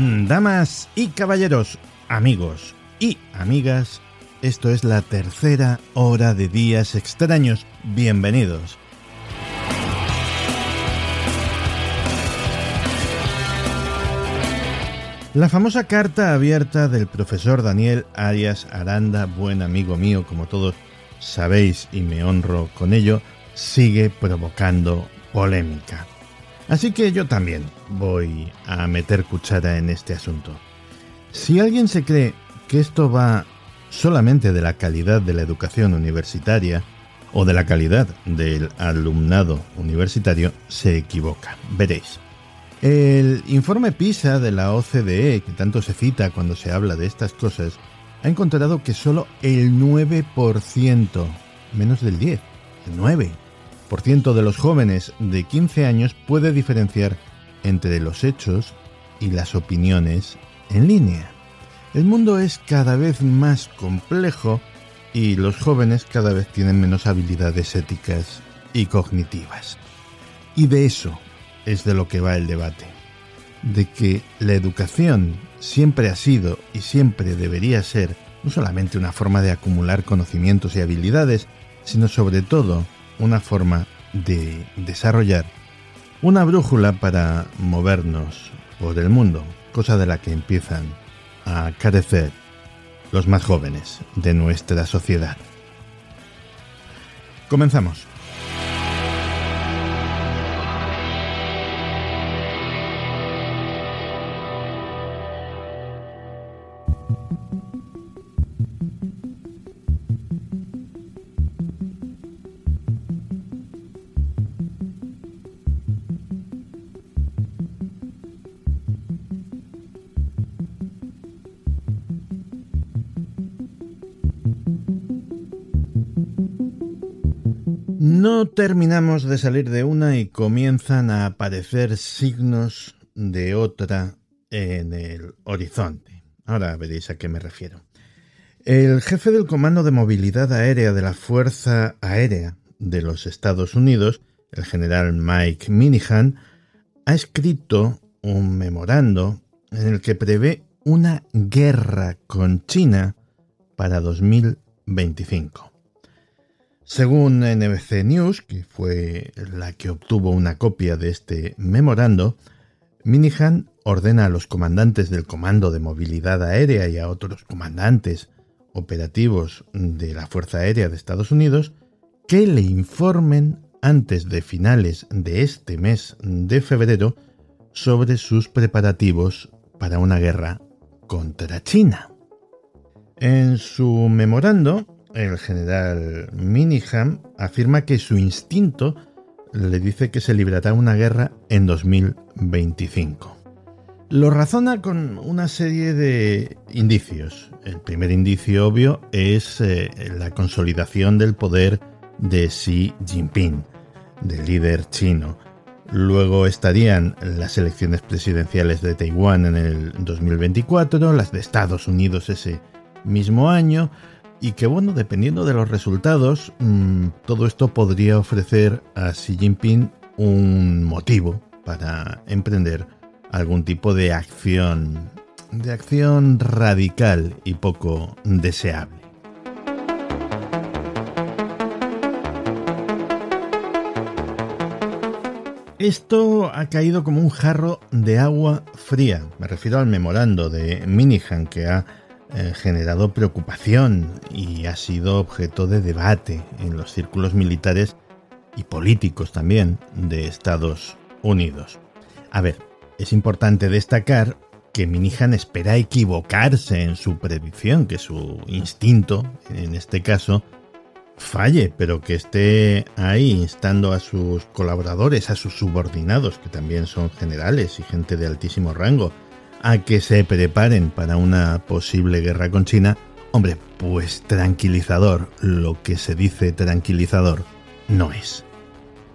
Damas y caballeros, amigos y amigas, esto es la tercera hora de días extraños. Bienvenidos. La famosa carta abierta del profesor Daniel Arias Aranda, buen amigo mío, como todos sabéis y me honro con ello, sigue provocando polémica. Así que yo también voy a meter cuchara en este asunto. Si alguien se cree que esto va solamente de la calidad de la educación universitaria o de la calidad del alumnado universitario, se equivoca. Veréis. El informe PISA de la OCDE, que tanto se cita cuando se habla de estas cosas, ha encontrado que solo el 9%, menos del 10, el 9, por ciento de los jóvenes de 15 años puede diferenciar entre los hechos y las opiniones en línea. El mundo es cada vez más complejo y los jóvenes cada vez tienen menos habilidades éticas y cognitivas. Y de eso es de lo que va el debate. De que la educación siempre ha sido y siempre debería ser no solamente una forma de acumular conocimientos y habilidades, sino sobre todo una forma de desarrollar una brújula para movernos por el mundo, cosa de la que empiezan a carecer los más jóvenes de nuestra sociedad. Comenzamos. No terminamos de salir de una y comienzan a aparecer signos de otra en el horizonte. Ahora veréis a qué me refiero. El jefe del Comando de Movilidad Aérea de la Fuerza Aérea de los Estados Unidos, el general Mike Minihan, ha escrito un memorando en el que prevé una guerra con China para 2025. Según NBC News, que fue la que obtuvo una copia de este memorando, Minihan ordena a los comandantes del Comando de Movilidad Aérea y a otros comandantes operativos de la Fuerza Aérea de Estados Unidos que le informen antes de finales de este mes de febrero sobre sus preparativos para una guerra contra China. En su memorando, el general Miniham afirma que su instinto le dice que se librará una guerra en 2025. Lo razona con una serie de indicios. El primer indicio obvio es eh, la consolidación del poder de Xi Jinping, del líder chino. Luego estarían las elecciones presidenciales de Taiwán en el 2024, las de Estados Unidos ese mismo año, y que bueno, dependiendo de los resultados, mm, todo esto podría ofrecer a Xi Jinping un motivo para emprender algún tipo de acción, de acción radical y poco deseable. Esto ha caído como un jarro de agua fría. Me refiero al memorando de Minihan que ha eh, generado preocupación y ha sido objeto de debate en los círculos militares y políticos también de Estados Unidos. A ver, es importante destacar que Minihan espera equivocarse en su predicción, que su instinto, en este caso, falle, pero que esté ahí instando a sus colaboradores, a sus subordinados, que también son generales y gente de altísimo rango, a que se preparen para una posible guerra con China, hombre, pues tranquilizador, lo que se dice tranquilizador, no es.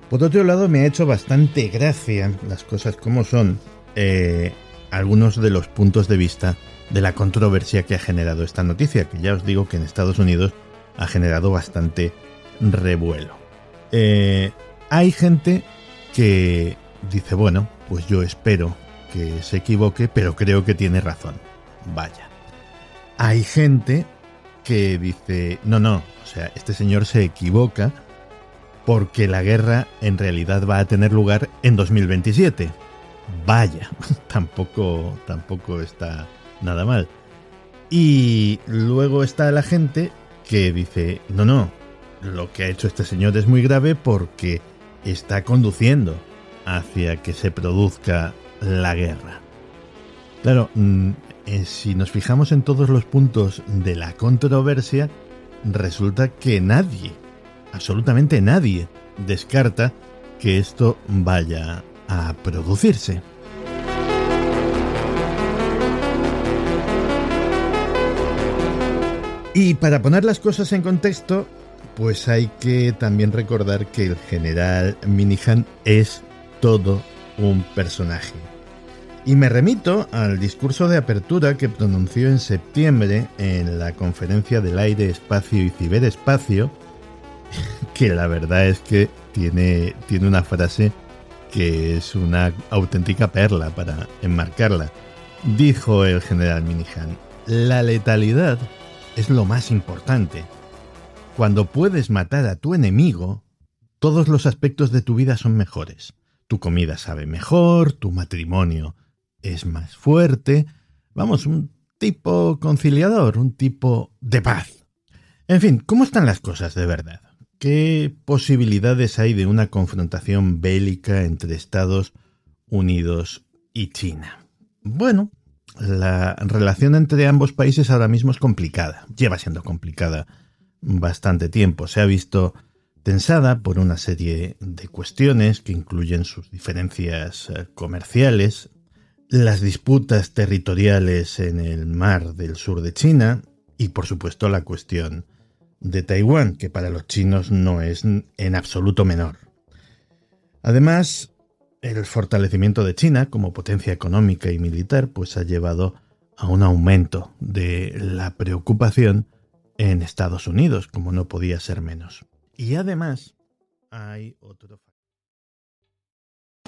Por otro lado, me ha hecho bastante gracia las cosas como son eh, algunos de los puntos de vista de la controversia que ha generado esta noticia, que ya os digo que en Estados Unidos ha generado bastante revuelo. Eh, hay gente que dice, bueno, pues yo espero que se equivoque, pero creo que tiene razón. Vaya. Hay gente que dice, no, no, o sea, este señor se equivoca porque la guerra en realidad va a tener lugar en 2027. Vaya, tampoco, tampoco está nada mal. Y luego está la gente que dice, no, no, lo que ha hecho este señor es muy grave porque está conduciendo hacia que se produzca la guerra. Claro, mm, eh, si nos fijamos en todos los puntos de la controversia, resulta que nadie, absolutamente nadie, descarta que esto vaya a producirse. Y para poner las cosas en contexto, pues hay que también recordar que el general Minihan es todo un personaje. Y me remito al discurso de apertura que pronunció en septiembre en la conferencia del aire, espacio y ciberespacio, que la verdad es que tiene, tiene una frase que es una auténtica perla para enmarcarla. Dijo el general Minihan, la letalidad es lo más importante. Cuando puedes matar a tu enemigo, todos los aspectos de tu vida son mejores. Tu comida sabe mejor, tu matrimonio es más fuerte. Vamos, un tipo conciliador, un tipo de paz. En fin, ¿cómo están las cosas de verdad? ¿Qué posibilidades hay de una confrontación bélica entre Estados Unidos y China? Bueno, la relación entre ambos países ahora mismo es complicada, lleva siendo complicada bastante tiempo. Se ha visto tensada por una serie de cuestiones que incluyen sus diferencias eh, comerciales, las disputas territoriales en el mar del sur de China y por supuesto la cuestión de Taiwán, que para los chinos no es en absoluto menor. Además, el fortalecimiento de China como potencia económica y militar pues ha llevado a un aumento de la preocupación en Estados Unidos, como no podía ser menos. Y además hay otro